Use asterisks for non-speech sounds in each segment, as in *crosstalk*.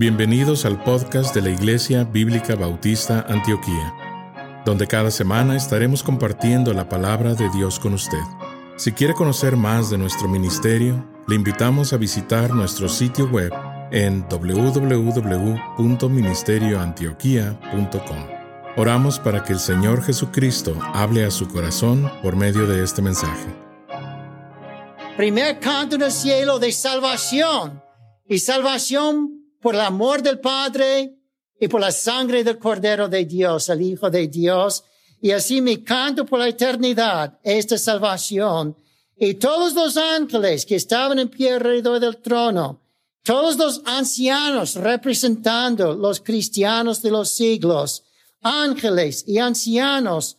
Bienvenidos al podcast de la Iglesia Bíblica Bautista Antioquía, donde cada semana estaremos compartiendo la palabra de Dios con usted. Si quiere conocer más de nuestro ministerio, le invitamos a visitar nuestro sitio web en www.ministerioantioquia.com. Oramos para que el Señor Jesucristo hable a su corazón por medio de este mensaje. Primer canto en el cielo de salvación y salvación por el amor del Padre y por la sangre del Cordero de Dios, el Hijo de Dios. Y así me canto por la eternidad esta salvación. Y todos los ángeles que estaban en pie alrededor del trono, todos los ancianos representando los cristianos de los siglos, ángeles y ancianos,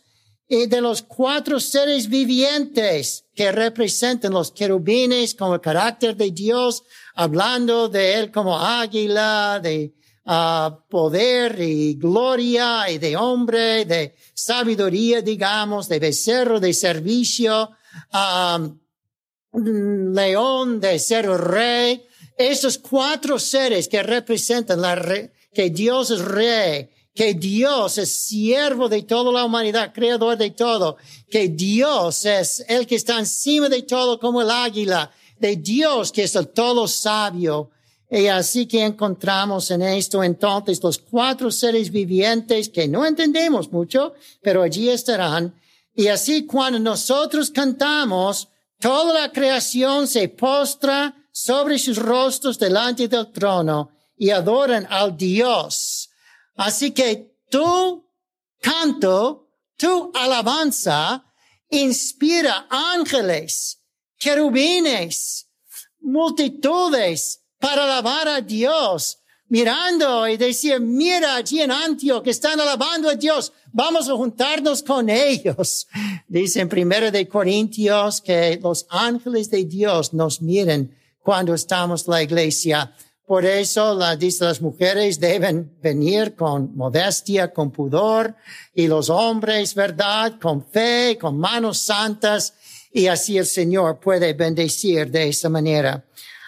y de los cuatro seres vivientes que representan los querubines como el carácter de Dios, hablando de él como águila, de uh, poder y gloria y de hombre, de sabiduría, digamos, de becerro, de servicio, león, de ser rey. Esos cuatro seres que representan la re que Dios es rey, que Dios es siervo de toda la humanidad, creador de todo, que Dios es el que está encima de todo como el águila, de Dios que es el todo sabio. Y así que encontramos en esto entonces los cuatro seres vivientes que no entendemos mucho, pero allí estarán. Y así cuando nosotros cantamos, toda la creación se postra sobre sus rostros delante del trono y adoran al Dios. Así que tu canto, tu alabanza inspira ángeles, querubines, multitudes para alabar a Dios, mirando y decir, mira allí en Antioch que están alabando a Dios, vamos a juntarnos con ellos. *laughs* Dice en primero de Corintios que los ángeles de Dios nos miren cuando estamos en la iglesia. Por eso, la, dice, las mujeres deben venir con modestia, con pudor, y los hombres, verdad, con fe, con manos santas, y así el Señor puede bendecir de esa manera.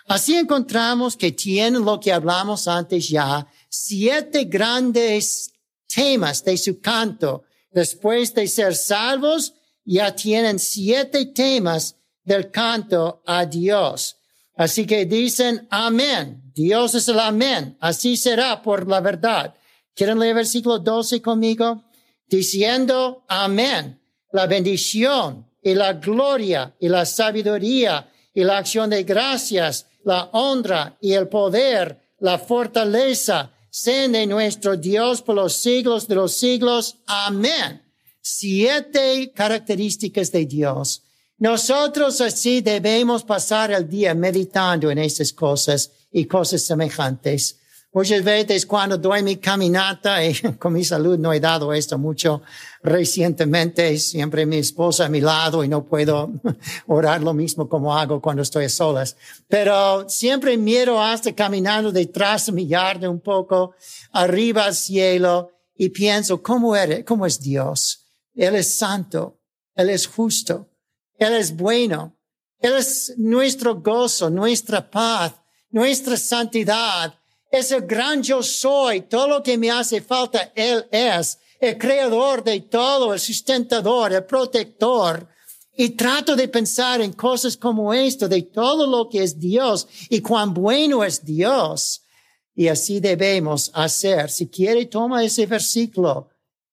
Así encontramos que tienen lo que hablamos antes ya, siete grandes temas de su canto. Después de ser salvos, ya tienen siete temas del canto a Dios. Así que dicen amén. Dios es el amén. Así será por la verdad. ¿Quieren leer versículo 12 conmigo? Diciendo amén. La bendición y la gloria y la sabiduría y la acción de gracias, la honra y el poder, la fortaleza, sean de nuestro Dios por los siglos de los siglos. Amén. Siete características de Dios. Nosotros así debemos pasar el día meditando en esas cosas y cosas semejantes. Muchas veces cuando doy mi caminata *laughs* y con mi salud no he dado esto mucho recientemente, siempre mi esposa a mi lado y no puedo *laughs* orar lo mismo como hago cuando estoy a solas. Pero siempre miro hasta caminando detrás de mi yarda un poco arriba al cielo y pienso, ¿cómo eres? ¿Cómo es Dios? Él es santo. Él es justo. Él es bueno. Él es nuestro gozo, nuestra paz, nuestra santidad es el gran yo soy, todo lo que me hace falta, Él es el creador de todo, el sustentador, el protector. Y trato de pensar en cosas como esto, de todo lo que es Dios y cuán bueno es Dios. Y así debemos hacer. Si quiere, toma ese versículo.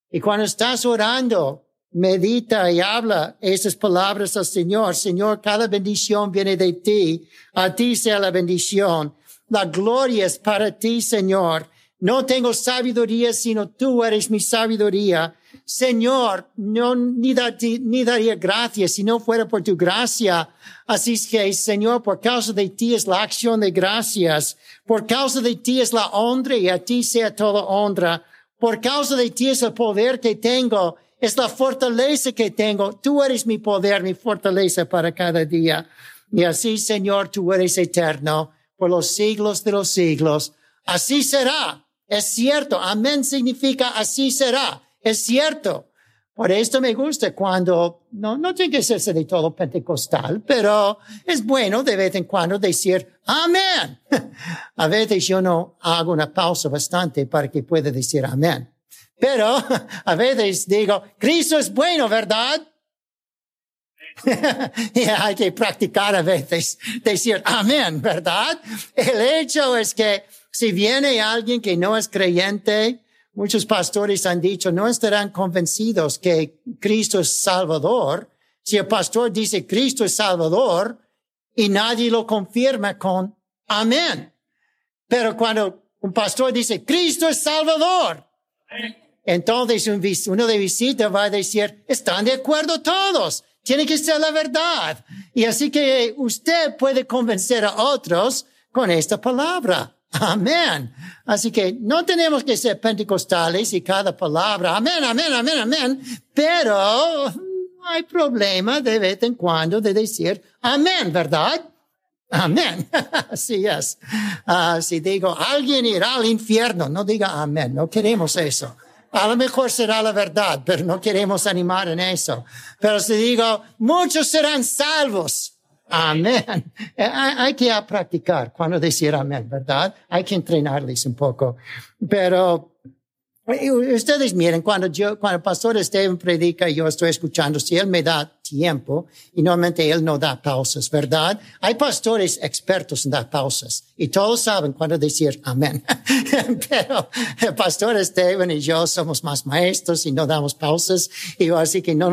Y cuando estás orando, medita y habla esas palabras al Señor. Señor, cada bendición viene de ti. A ti sea la bendición. La gloria es para ti, Señor. No tengo sabiduría, sino tú eres mi sabiduría. Señor, no ni, ni daría gracias si no fuera por tu gracia. Así es que, Señor, por causa de ti es la acción de gracias. Por causa de ti es la honra y a ti sea toda honra. Por causa de ti es el poder que tengo. Es la fortaleza que tengo. Tú eres mi poder, mi fortaleza para cada día. Y así, Señor, tú eres eterno por los siglos de los siglos. Así será. Es cierto. Amén significa así será. Es cierto. Por esto me gusta cuando, no, no tiene que ser de todo pentecostal, pero es bueno de vez en cuando decir amén. *laughs* A veces yo no hago una pausa bastante para que pueda decir amén. Pero *laughs* a veces digo, Cristo es bueno, ¿verdad? *laughs* y hay que practicar a veces decir amén, ¿verdad? El hecho es que si viene alguien que no es creyente, muchos pastores han dicho, no estarán convencidos que Cristo es Salvador. Si el pastor dice Cristo es Salvador y nadie lo confirma con amén. Pero cuando un pastor dice Cristo es Salvador, entonces uno de visita va a decir, están de acuerdo todos. Tiene que ser la verdad. Y así que usted puede convencer a otros con esta palabra. Amén. Así que no tenemos que ser pentecostales y cada palabra, amén, amén, amén, amén, pero hay problema de vez en cuando de decir amén, ¿verdad? Amén. *laughs* Así es. Uh, si digo, alguien irá al infierno, no diga amén, no queremos eso. A lo mejor será la verdad, pero no queremos animar en eso. Pero si digo, muchos serán salvos. Amén. Eh, hay que practicar cuando decir amén, ¿verdad? Hay que entrenarles un poco. Pero Ustedes miren, cuando yo, cuando el pastor Esteban predica, yo estoy escuchando, si él me da tiempo, y normalmente él no da pausas, ¿verdad? Hay pastores expertos en dar pausas, y todos saben cuándo decir amén. *laughs* Pero el pastor Esteban y yo somos más maestros y no damos pausas, y así que no,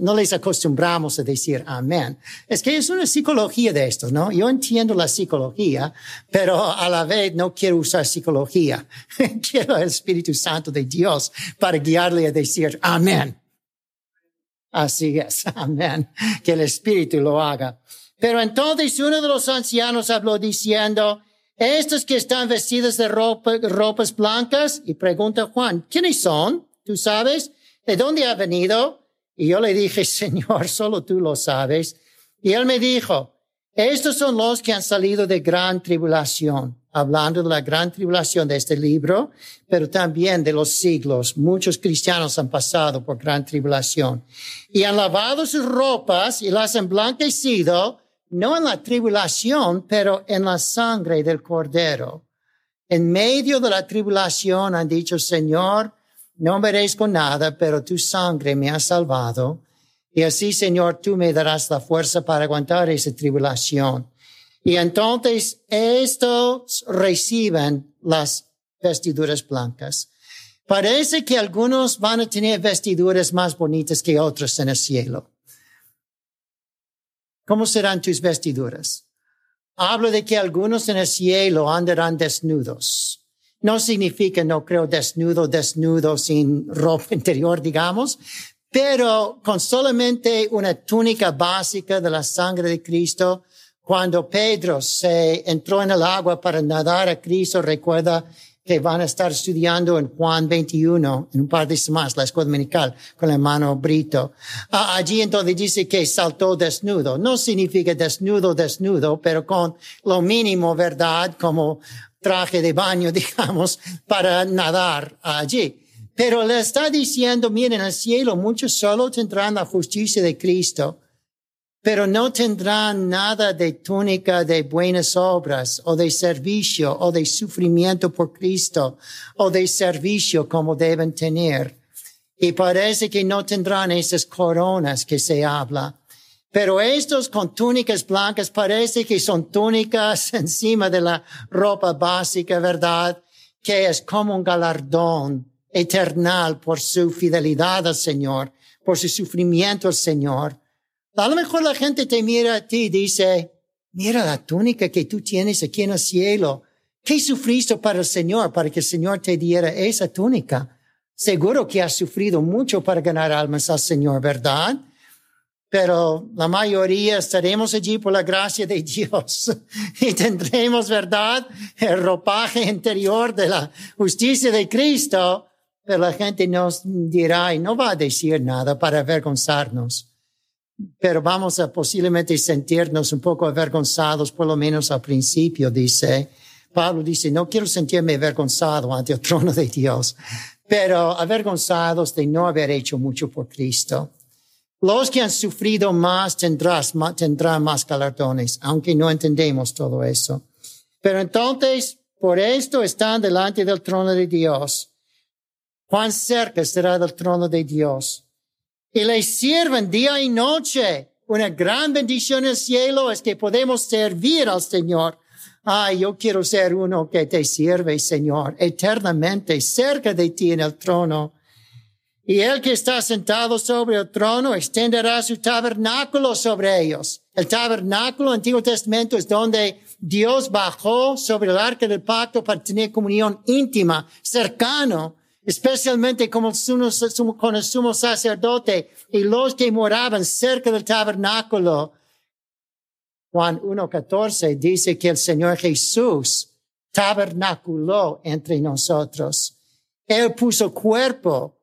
no les acostumbramos a decir amén. Es que es una psicología de esto, ¿no? Yo entiendo la psicología, pero a la vez no quiero usar psicología. *laughs* quiero el Espíritu Santo de Dios para guiarle a decir amén. Así es, *laughs* amén. Que el Espíritu lo haga. Pero entonces uno de los ancianos habló diciendo, estos que están vestidos de ropa, ropas blancas, y pregunta Juan, ¿quiénes son? ¿Tú sabes? ¿De dónde ha venido? Y yo le dije, Señor, *laughs* solo tú lo sabes. Y él me dijo, estos son los que han salido de gran tribulación, hablando de la gran tribulación de este libro, pero también de los siglos. Muchos cristianos han pasado por gran tribulación y han lavado sus ropas y las han blanquecido, no en la tribulación, pero en la sangre del cordero. En medio de la tribulación han dicho, Señor, no merezco nada, pero tu sangre me ha salvado. Y así, Señor, tú me darás la fuerza para aguantar esa tribulación. Y entonces estos reciben las vestiduras blancas. Parece que algunos van a tener vestiduras más bonitas que otros en el cielo. ¿Cómo serán tus vestiduras? Hablo de que algunos en el cielo andarán desnudos. No significa, no creo, desnudo, desnudo, sin ropa *laughs* interior, digamos, pero con solamente una túnica básica de la sangre de Cristo, cuando Pedro se entró en el agua para nadar a Cristo, recuerda que van a estar estudiando en Juan 21, en un par de semanas, la escuela dominical, con el hermano Brito. Ah, allí entonces dice que saltó desnudo. No significa desnudo, desnudo, pero con lo mínimo, ¿verdad? Como traje de baño, *laughs* digamos, para nadar allí. Pero le está diciendo, miren, el cielo muchos solo tendrán la justicia de Cristo, pero no tendrán nada de túnica de buenas obras o de servicio o de sufrimiento por Cristo o de servicio como deben tener. Y parece que no tendrán esas coronas que se habla. Pero estos con túnicas blancas parece que son túnicas *laughs* encima de la ropa básica, ¿verdad? Que es como un galardón eternal por su fidelidad al Señor, por su sufrimiento al Señor. A lo mejor la gente te mira a ti y dice, mira la túnica que tú tienes aquí en el cielo. ¿Qué sufriste para el Señor, para que el Señor te diera esa túnica? Seguro que has sufrido mucho para ganar almas al Señor, ¿verdad? Pero la mayoría estaremos allí por la gracia de Dios *laughs* y tendremos, ¿verdad? El ropaje interior de la justicia de Cristo pero la gente nos dirá y no va a decir nada para avergonzarnos. Pero vamos a posiblemente sentirnos un poco avergonzados, por lo menos al principio, dice. Pablo dice, no quiero sentirme avergonzado ante el trono de Dios. pero avergonzados de no haber hecho mucho por Cristo. Los que han sufrido más tendrán más galardones, aunque no entendemos todo eso. Pero entonces, por esto están delante del trono de Dios. Cuán cerca será del trono de Dios. Y le sirven día y noche. Una gran bendición en el cielo es que podemos servir al Señor. Ay, yo quiero ser uno que te sirve, Señor, eternamente cerca de ti en el trono. Y el que está sentado sobre el trono extenderá su tabernáculo sobre ellos. El tabernáculo, Antiguo Testamento, es donde Dios bajó sobre el arca del pacto para tener comunión íntima, cercano, especialmente con el sumo sacerdote y los que moraban cerca del tabernáculo. Juan 1.14 dice que el Señor Jesús tabernaculó entre nosotros. Él puso cuerpo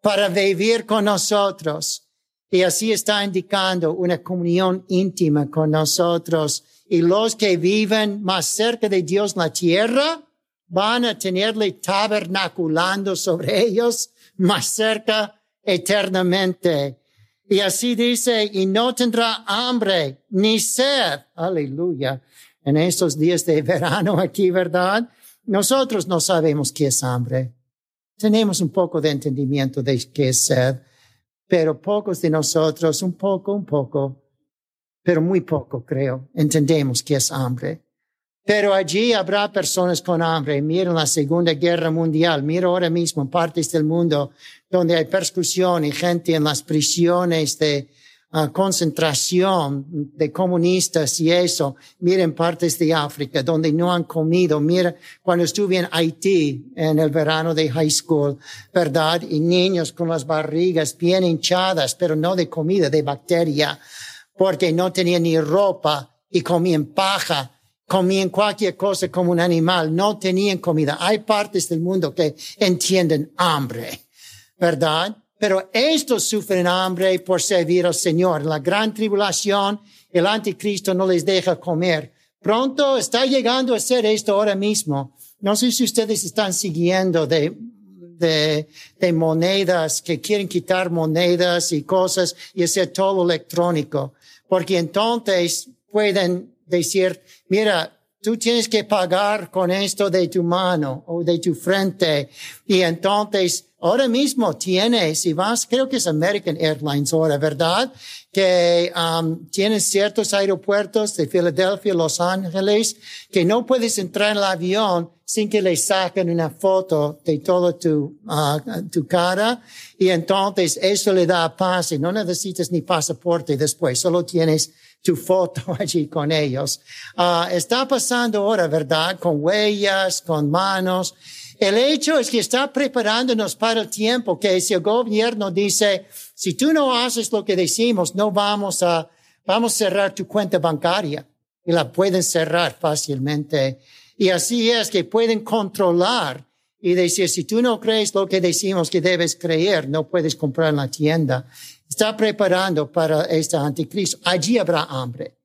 para vivir con nosotros. Y así está indicando una comunión íntima con nosotros. Y los que viven más cerca de Dios en la tierra van a tenerle tabernaculando sobre ellos más cerca eternamente. Y así dice, y no tendrá hambre ni sed. Aleluya. En estos días de verano aquí, ¿verdad? Nosotros no sabemos qué es hambre. Tenemos un poco de entendimiento de qué es sed, pero pocos de nosotros, un poco, un poco, pero muy poco creo, entendemos qué es hambre. Pero allí habrá personas con hambre. Miren la Segunda Guerra Mundial. Mira ahora mismo en partes del mundo donde hay persecución y gente en las prisiones de uh, concentración de comunistas y eso. Miren partes de África donde no han comido. Mira cuando estuve en Haití en el verano de high school, ¿verdad? Y niños con las barrigas bien hinchadas, pero no de comida, de bacteria, porque no tenían ni ropa y comían paja comían cualquier cosa como un animal, no tenían comida. Hay partes del mundo que entienden hambre, ¿verdad? Pero estos sufren hambre por servir al Señor. La gran tribulación, el anticristo no les deja comer. Pronto está llegando a ser esto ahora mismo. No sé si ustedes están siguiendo de, de, de monedas, que quieren quitar monedas y cosas y hacer todo electrónico. Porque entonces pueden decir, mira, tú tienes que pagar con esto de tu mano o de tu frente. Y entonces, ahora mismo tienes, y vas, creo que es American Airlines ahora, ¿verdad? Que um, tienes ciertos aeropuertos de Filadelfia, Los Ángeles, que no puedes entrar en el avión sin que le saquen una foto de toda tu, uh, tu cara. Y entonces eso le da paz y no necesitas ni pasaporte después, solo tienes tu foto *laughs* allí con ellos. Uh, está pasando ahora, ¿verdad? Con huellas, con manos. El hecho es que está preparándonos para el tiempo que si el gobierno dice, si tú no haces lo que decimos, no vamos a, vamos a cerrar tu cuenta bancaria. Y la pueden cerrar fácilmente. Y así es que pueden controlar y decir, si tú no crees lo que decimos que debes creer, no puedes comprar en la tienda está preparando para este anticristo. Allí habrá hambre.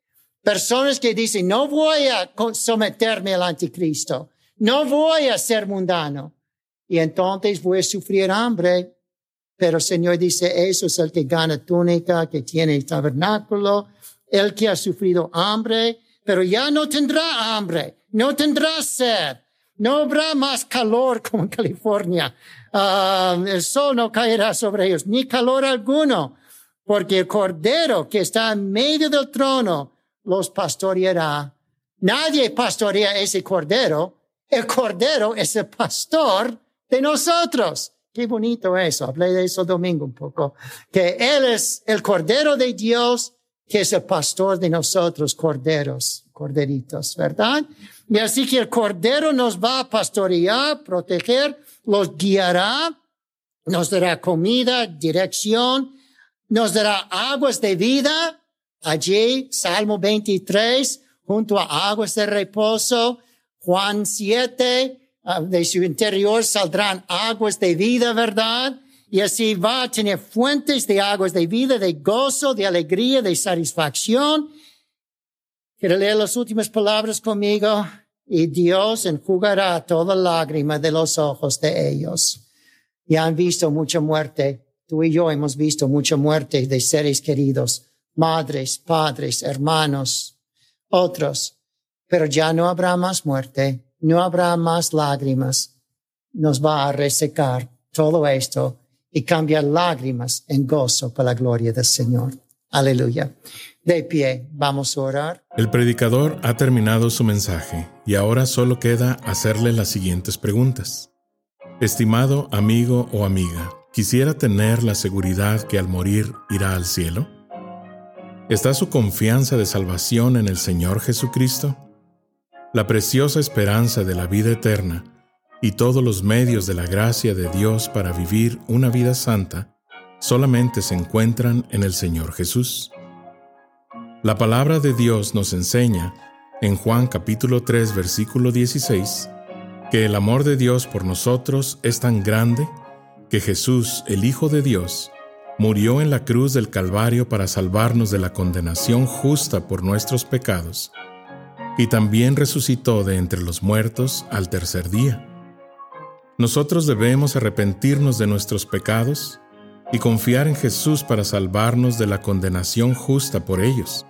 Personas que dicen, no voy a someterme al anticristo, no voy a ser mundano. Y entonces voy a sufrir hambre. Pero el Señor dice, eso es el que gana túnica, que tiene el tabernáculo, el que ha sufrido hambre, pero ya no tendrá hambre, no tendrá sed, no habrá más calor como en California. Ah, el sol no caerá sobre ellos, ni calor alguno, porque el cordero que está en medio del trono los pastoreará. Nadie pastorea ese cordero. El cordero es el pastor de nosotros. Qué bonito eso. Hablé de eso domingo un poco. Que Él es el cordero de Dios, que es el pastor de nosotros, corderos, corderitos, ¿verdad? Y así que el cordero nos va a pastorear, proteger, los guiará, nos dará comida, dirección, nos dará aguas de vida. Allí, Salmo 23, junto a aguas de reposo. Juan 7, ah, de su interior saldrán aguas de vida, ¿verdad? Y así va a tener fuentes de aguas de vida, de gozo, de alegría, de satisfacción. Quiero leer las últimas palabras conmigo y Dios enjugará toda lágrima de los ojos de ellos. y han visto mucha muerte. Tú y yo hemos visto mucha muerte de seres queridos, madres, padres, hermanos, otros. Pero ya no habrá más muerte, no habrá más lágrimas. Nos va a resecar todo esto y cambiar lágrimas en gozo para la gloria del Señor. Aleluya. De pie, vamos a orar. El predicador ha terminado su mensaje y ahora solo queda hacerle las siguientes preguntas. Estimado amigo o amiga, ¿quisiera tener la seguridad que al morir irá al cielo? ¿Está su confianza de salvación en el Señor Jesucristo? La preciosa esperanza de la vida eterna y todos los medios de la gracia de Dios para vivir una vida santa solamente se encuentran en el Señor Jesús. La palabra de Dios nos enseña, en Juan capítulo 3 versículo 16, que el amor de Dios por nosotros es tan grande que Jesús, el Hijo de Dios, murió en la cruz del Calvario para salvarnos de la condenación justa por nuestros pecados, y también resucitó de entre los muertos al tercer día. Nosotros debemos arrepentirnos de nuestros pecados y confiar en Jesús para salvarnos de la condenación justa por ellos.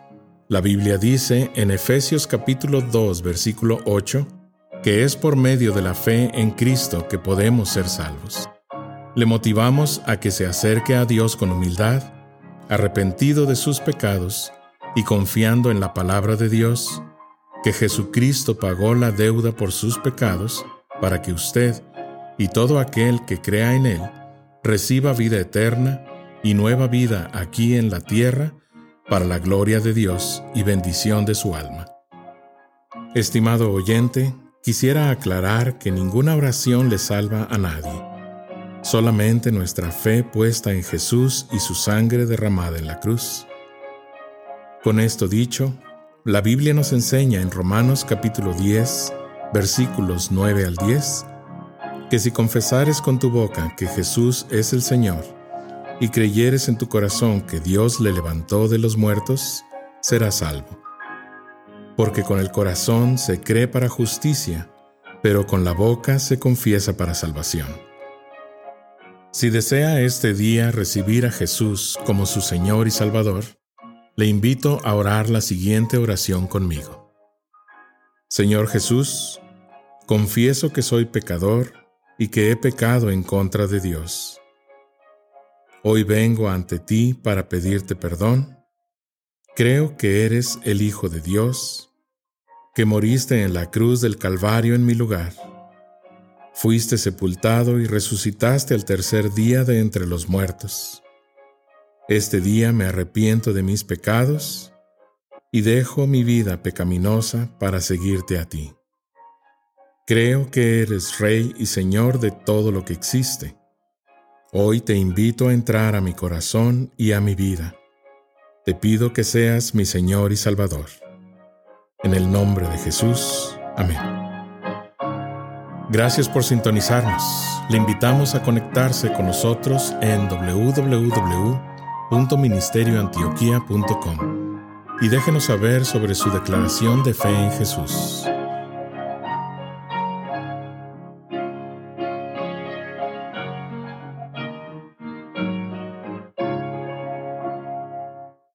La Biblia dice en Efesios capítulo 2 versículo 8 que es por medio de la fe en Cristo que podemos ser salvos. Le motivamos a que se acerque a Dios con humildad, arrepentido de sus pecados y confiando en la palabra de Dios, que Jesucristo pagó la deuda por sus pecados para que usted y todo aquel que crea en Él reciba vida eterna y nueva vida aquí en la tierra para la gloria de Dios y bendición de su alma. Estimado oyente, quisiera aclarar que ninguna oración le salva a nadie. Solamente nuestra fe puesta en Jesús y su sangre derramada en la cruz. Con esto dicho, la Biblia nos enseña en Romanos capítulo 10, versículos 9 al 10, que si confesares con tu boca que Jesús es el Señor, y creyeres en tu corazón que Dios le levantó de los muertos, serás salvo. Porque con el corazón se cree para justicia, pero con la boca se confiesa para salvación. Si desea este día recibir a Jesús como su Señor y Salvador, le invito a orar la siguiente oración conmigo. Señor Jesús, confieso que soy pecador y que he pecado en contra de Dios Hoy vengo ante ti para pedirte perdón. Creo que eres el Hijo de Dios, que moriste en la cruz del Calvario en mi lugar. Fuiste sepultado y resucitaste al tercer día de entre los muertos. Este día me arrepiento de mis pecados y dejo mi vida pecaminosa para seguirte a ti. Creo que eres Rey y Señor de todo lo que existe Hoy te invito a entrar a mi corazón y a mi vida. Te pido que seas mi Señor y Salvador. En el nombre de Jesús. Amén. Gracias por sintonizarnos. Le invitamos a conectarse con nosotros en www.ministerioantioquia.com y déjenos saber sobre su declaración de fe en Jesús.